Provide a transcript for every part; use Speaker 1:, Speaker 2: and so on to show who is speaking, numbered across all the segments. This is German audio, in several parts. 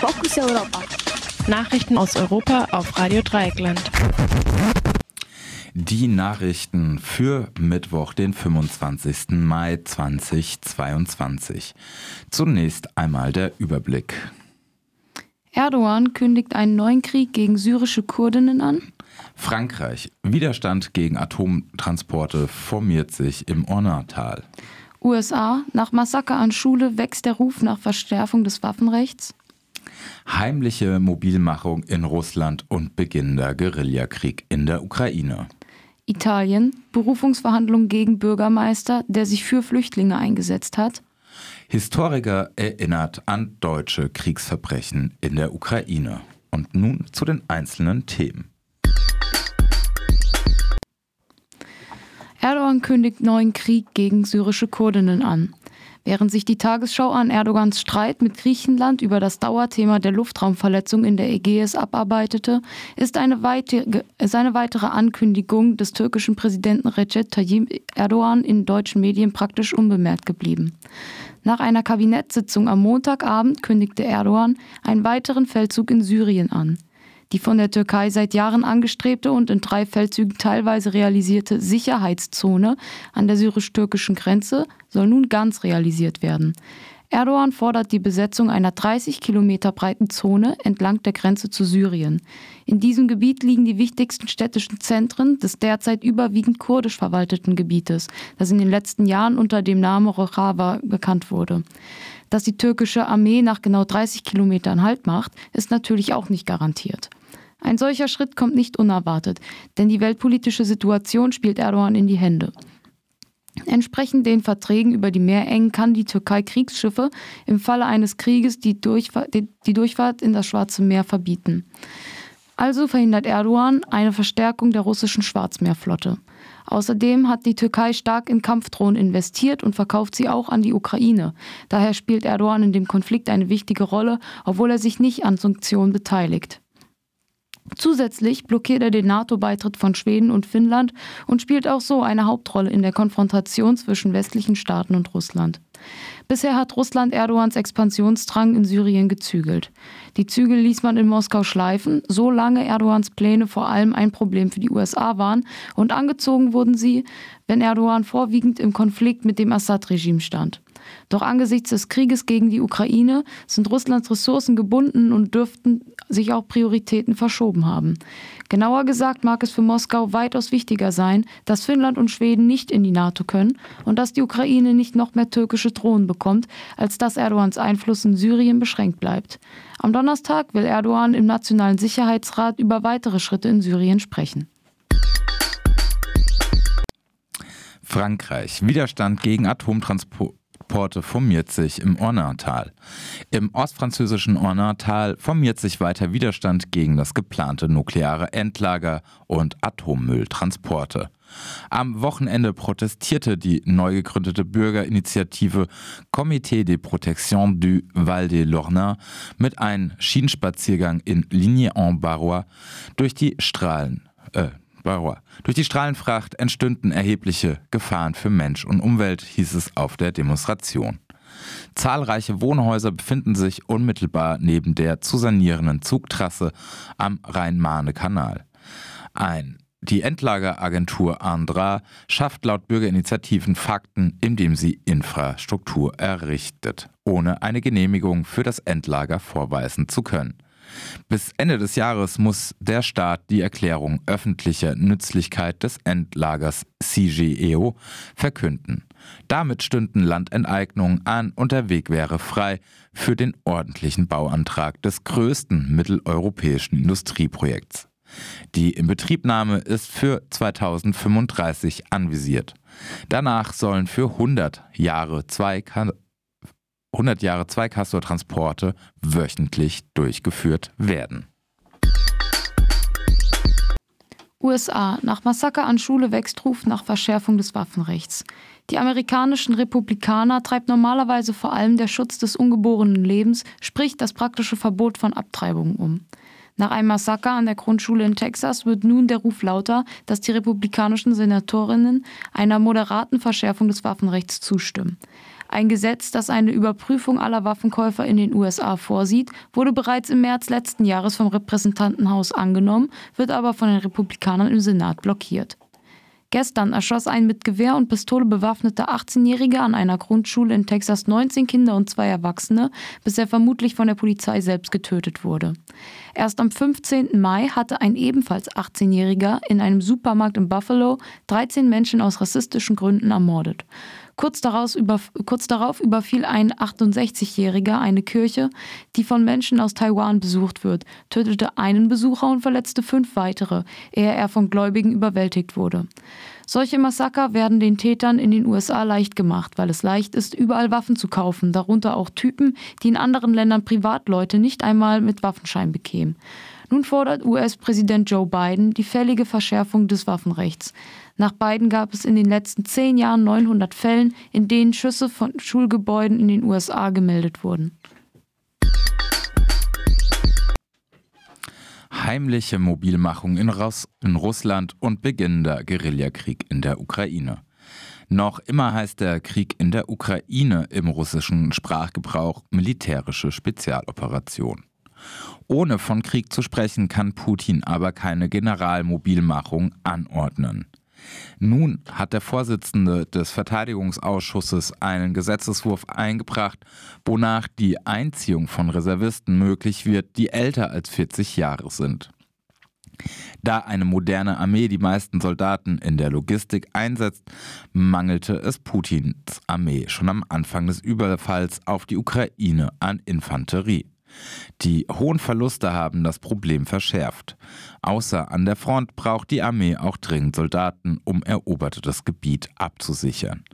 Speaker 1: Fokus Europa.
Speaker 2: Nachrichten aus Europa auf Radio Dreieckland.
Speaker 3: Die Nachrichten für Mittwoch, den 25. Mai 2022. Zunächst einmal der Überblick.
Speaker 4: Erdogan kündigt einen neuen Krieg gegen syrische Kurdinnen an.
Speaker 3: Frankreich. Widerstand gegen Atomtransporte formiert sich im Ornatal.
Speaker 4: USA. Nach Massaker an Schule wächst der Ruf nach Verstärkung des Waffenrechts.
Speaker 3: Heimliche Mobilmachung in Russland und beginnender Guerillakrieg in der Ukraine.
Speaker 4: Italien. Berufungsverhandlungen gegen Bürgermeister, der sich für Flüchtlinge eingesetzt hat.
Speaker 3: Historiker erinnert an deutsche Kriegsverbrechen in der Ukraine. Und nun zu den einzelnen Themen.
Speaker 4: Erdogan kündigt neuen Krieg gegen syrische Kurdinnen an. Während sich die Tagesschau an Erdogans Streit mit Griechenland über das Dauerthema der Luftraumverletzung in der Ägäis abarbeitete, ist eine, weitere, ist eine weitere Ankündigung des türkischen Präsidenten Recep Tayyip Erdogan in deutschen Medien praktisch unbemerkt geblieben. Nach einer Kabinettssitzung am Montagabend kündigte Erdogan einen weiteren Feldzug in Syrien an. Die von der Türkei seit Jahren angestrebte und in drei Feldzügen teilweise realisierte Sicherheitszone an der syrisch-türkischen Grenze soll nun ganz realisiert werden. Erdogan fordert die Besetzung einer 30 Kilometer breiten Zone entlang der Grenze zu Syrien. In diesem Gebiet liegen die wichtigsten städtischen Zentren des derzeit überwiegend kurdisch verwalteten Gebietes, das in den letzten Jahren unter dem Namen Rojava bekannt wurde. Dass die türkische Armee nach genau 30 Kilometern Halt macht, ist natürlich auch nicht garantiert. Ein solcher Schritt kommt nicht unerwartet, denn die weltpolitische Situation spielt Erdogan in die Hände. Entsprechend den Verträgen über die Meerengen kann die Türkei Kriegsschiffe im Falle eines Krieges die Durchfahrt, die Durchfahrt in das Schwarze Meer verbieten. Also verhindert Erdogan eine Verstärkung der russischen Schwarzmeerflotte. Außerdem hat die Türkei stark in Kampfdrohnen investiert und verkauft sie auch an die Ukraine. Daher spielt Erdogan in dem Konflikt eine wichtige Rolle, obwohl er sich nicht an Sanktionen beteiligt. Zusätzlich blockiert er den NATO-Beitritt von Schweden und Finnland und spielt auch so eine Hauptrolle in der Konfrontation zwischen westlichen Staaten und Russland. Bisher hat Russland Erdogans Expansionsdrang in Syrien gezügelt. Die Zügel ließ man in Moskau schleifen, solange Erdogans Pläne vor allem ein Problem für die USA waren und angezogen wurden sie, wenn Erdogan vorwiegend im Konflikt mit dem Assad-Regime stand. Doch angesichts des Krieges gegen die Ukraine sind Russlands Ressourcen gebunden und dürften sich auch Prioritäten verschoben haben. Genauer gesagt mag es für Moskau weitaus wichtiger sein, dass Finnland und Schweden nicht in die NATO können und dass die Ukraine nicht noch mehr türkische Drohnen bekommt, als dass Erdogans Einfluss in Syrien beschränkt bleibt. Am Donnerstag will Erdogan im Nationalen Sicherheitsrat über weitere Schritte in Syrien sprechen.
Speaker 3: Frankreich. Widerstand gegen Atomtransport. Porte formiert sich im Ornatal. Im ostfranzösischen Ornatal formiert sich weiter Widerstand gegen das geplante nukleare Endlager und Atommülltransporte. Am Wochenende protestierte die neu gegründete Bürgerinitiative Comité de Protection du Val de Lorna mit einem Schienenspaziergang in Ligne en Barrois durch die Strahlen, äh, Barrois. Durch die Strahlenfracht entstünden erhebliche Gefahren für Mensch und Umwelt, hieß es auf der Demonstration. Zahlreiche Wohnhäuser befinden sich unmittelbar neben der zu sanierenden Zugtrasse am Rhein-Marne-Kanal. Ein die Endlageragentur Andra schafft laut Bürgerinitiativen Fakten, indem sie Infrastruktur errichtet, ohne eine Genehmigung für das Endlager vorweisen zu können. Bis Ende des Jahres muss der Staat die Erklärung öffentlicher Nützlichkeit des Endlagers CGEO verkünden. Damit stünden Landenteignungen an und der Weg wäre frei für den ordentlichen Bauantrag des größten mitteleuropäischen Industrieprojekts. Die Inbetriebnahme ist für 2035 anvisiert. Danach sollen für 100 Jahre zwei 100 Jahre Zweikastor-Transporte wöchentlich durchgeführt werden.
Speaker 4: USA. Nach Massaker an Schule wächst Ruf nach Verschärfung des Waffenrechts. Die amerikanischen Republikaner treibt normalerweise vor allem der Schutz des ungeborenen Lebens, sprich das praktische Verbot von Abtreibungen um. Nach einem Massaker an der Grundschule in Texas wird nun der Ruf lauter, dass die republikanischen Senatorinnen einer moderaten Verschärfung des Waffenrechts zustimmen. Ein Gesetz, das eine Überprüfung aller Waffenkäufer in den USA vorsieht, wurde bereits im März letzten Jahres vom Repräsentantenhaus angenommen, wird aber von den Republikanern im Senat blockiert. Gestern erschoss ein mit Gewehr und Pistole bewaffneter 18-Jähriger an einer Grundschule in Texas 19 Kinder und zwei Erwachsene, bis er vermutlich von der Polizei selbst getötet wurde. Erst am 15. Mai hatte ein ebenfalls 18-Jähriger in einem Supermarkt in Buffalo 13 Menschen aus rassistischen Gründen ermordet. Kurz, über, kurz darauf überfiel ein 68-Jähriger eine Kirche, die von Menschen aus Taiwan besucht wird, tötete einen Besucher und verletzte fünf weitere, ehe er von Gläubigen überwältigt wurde. Solche Massaker werden den Tätern in den USA leicht gemacht, weil es leicht ist, überall Waffen zu kaufen, darunter auch Typen, die in anderen Ländern Privatleute nicht einmal mit Waffenschein bekämen. Nun fordert US-Präsident Joe Biden die fällige Verschärfung des Waffenrechts. Nach Biden gab es in den letzten zehn Jahren 900 Fällen, in denen Schüsse von Schulgebäuden in den USA gemeldet wurden.
Speaker 3: Heimliche Mobilmachung in, Russ in Russland und beginnender Guerillakrieg in der Ukraine. Noch immer heißt der Krieg in der Ukraine im russischen Sprachgebrauch militärische Spezialoperation. Ohne von Krieg zu sprechen, kann Putin aber keine Generalmobilmachung anordnen. Nun hat der Vorsitzende des Verteidigungsausschusses einen Gesetzeswurf eingebracht, wonach die Einziehung von Reservisten möglich wird, die älter als 40 Jahre sind. Da eine moderne Armee die meisten Soldaten in der Logistik einsetzt, mangelte es Putins Armee schon am Anfang des Überfalls auf die Ukraine an Infanterie. Die hohen Verluste haben das Problem verschärft. Außer an der Front braucht die Armee auch dringend Soldaten, um erobertes Gebiet abzusichern.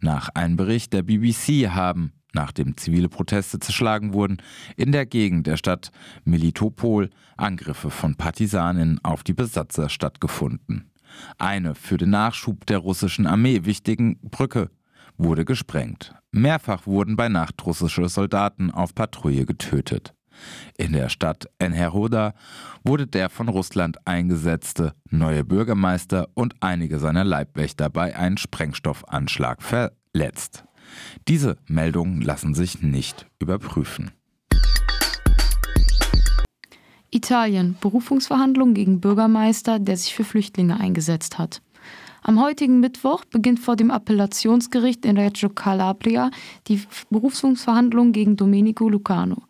Speaker 3: Nach einem Bericht der BBC haben, nachdem zivile Proteste zerschlagen wurden, in der Gegend der Stadt Melitopol Angriffe von Partisanen auf die Besatzer stattgefunden. Eine für den Nachschub der russischen Armee wichtigen Brücke wurde gesprengt. Mehrfach wurden bei Nacht russische Soldaten auf Patrouille getötet. In der Stadt Enherhoda wurde der von Russland eingesetzte neue Bürgermeister und einige seiner Leibwächter bei einem Sprengstoffanschlag verletzt. Diese Meldungen lassen sich nicht überprüfen.
Speaker 4: Italien. Berufungsverhandlungen gegen Bürgermeister, der sich für Flüchtlinge eingesetzt hat. Am heutigen Mittwoch beginnt vor dem Appellationsgericht in Reggio Calabria die Berufungsverhandlung gegen Domenico Lucano.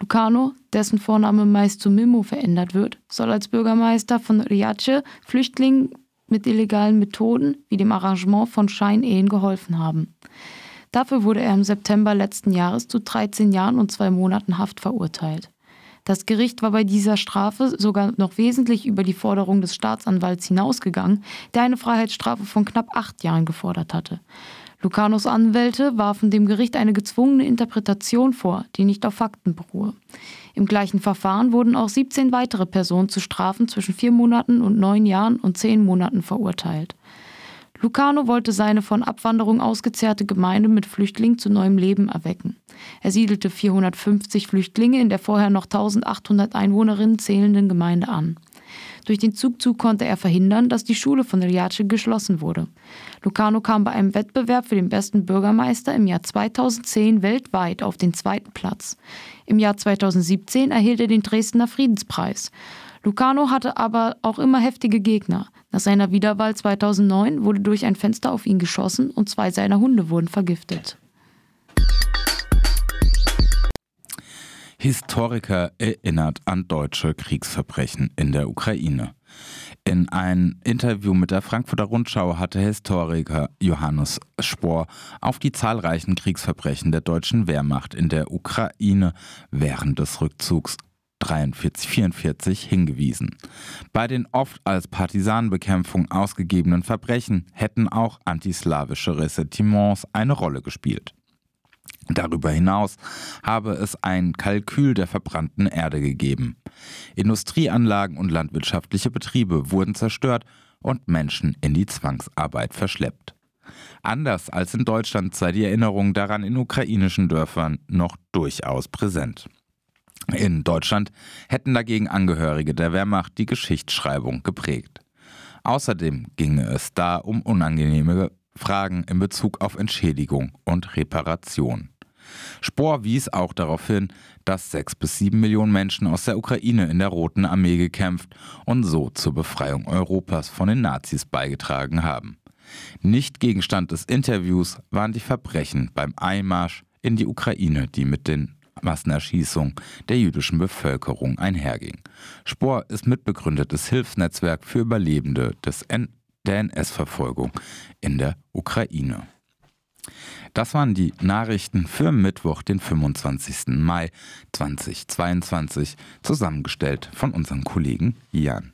Speaker 4: Lucano, dessen Vorname meist zu Mimmo verändert wird, soll als Bürgermeister von Riace Flüchtlingen mit illegalen Methoden wie dem Arrangement von Scheinehen geholfen haben. Dafür wurde er im September letzten Jahres zu 13 Jahren und zwei Monaten Haft verurteilt. Das Gericht war bei dieser Strafe sogar noch wesentlich über die Forderung des Staatsanwalts hinausgegangen, der eine Freiheitsstrafe von knapp acht Jahren gefordert hatte. Lucanos Anwälte warfen dem Gericht eine gezwungene Interpretation vor, die nicht auf Fakten beruhe. Im gleichen Verfahren wurden auch 17 weitere Personen zu Strafen zwischen vier Monaten und neun Jahren und zehn Monaten verurteilt. Lucano wollte seine von Abwanderung ausgezehrte Gemeinde mit Flüchtlingen zu neuem Leben erwecken. Er siedelte 450 Flüchtlinge in der vorher noch 1800 Einwohnerinnen zählenden Gemeinde an. Durch den Zugzug konnte er verhindern, dass die Schule von Riace geschlossen wurde. Lucano kam bei einem Wettbewerb für den besten Bürgermeister im Jahr 2010 weltweit auf den zweiten Platz. Im Jahr 2017 erhielt er den Dresdner Friedenspreis. Lucano hatte aber auch immer heftige Gegner. Nach seiner Wiederwahl 2009 wurde durch ein Fenster auf ihn geschossen und zwei seiner Hunde wurden vergiftet.
Speaker 3: Historiker erinnert an deutsche Kriegsverbrechen in der Ukraine. In einem Interview mit der Frankfurter Rundschau hatte Historiker Johannes Spohr auf die zahlreichen Kriegsverbrechen der deutschen Wehrmacht in der Ukraine während des Rückzugs 43, 44 hingewiesen. Bei den oft als Partisanenbekämpfung ausgegebenen Verbrechen hätten auch antislawische Ressentiments eine Rolle gespielt. Darüber hinaus habe es ein Kalkül der verbrannten Erde gegeben. Industrieanlagen und landwirtschaftliche Betriebe wurden zerstört und Menschen in die Zwangsarbeit verschleppt. Anders als in Deutschland sei die Erinnerung daran in ukrainischen Dörfern noch durchaus präsent. In Deutschland hätten dagegen Angehörige der Wehrmacht die Geschichtsschreibung geprägt. Außerdem ginge es da um unangenehme Fragen in Bezug auf Entschädigung und Reparation. Spohr wies auch darauf hin, dass sechs bis sieben Millionen Menschen aus der Ukraine in der Roten Armee gekämpft und so zur Befreiung Europas von den Nazis beigetragen haben. Nicht Gegenstand des Interviews waren die Verbrechen beim Einmarsch in die Ukraine, die mit den Massenerschießungen der jüdischen Bevölkerung einherging. Spohr ist mitbegründetes Hilfsnetzwerk für Überlebende des N der NS-Verfolgung in der Ukraine. Das waren die Nachrichten für Mittwoch, den 25. Mai 2022, zusammengestellt von unserem Kollegen Jan.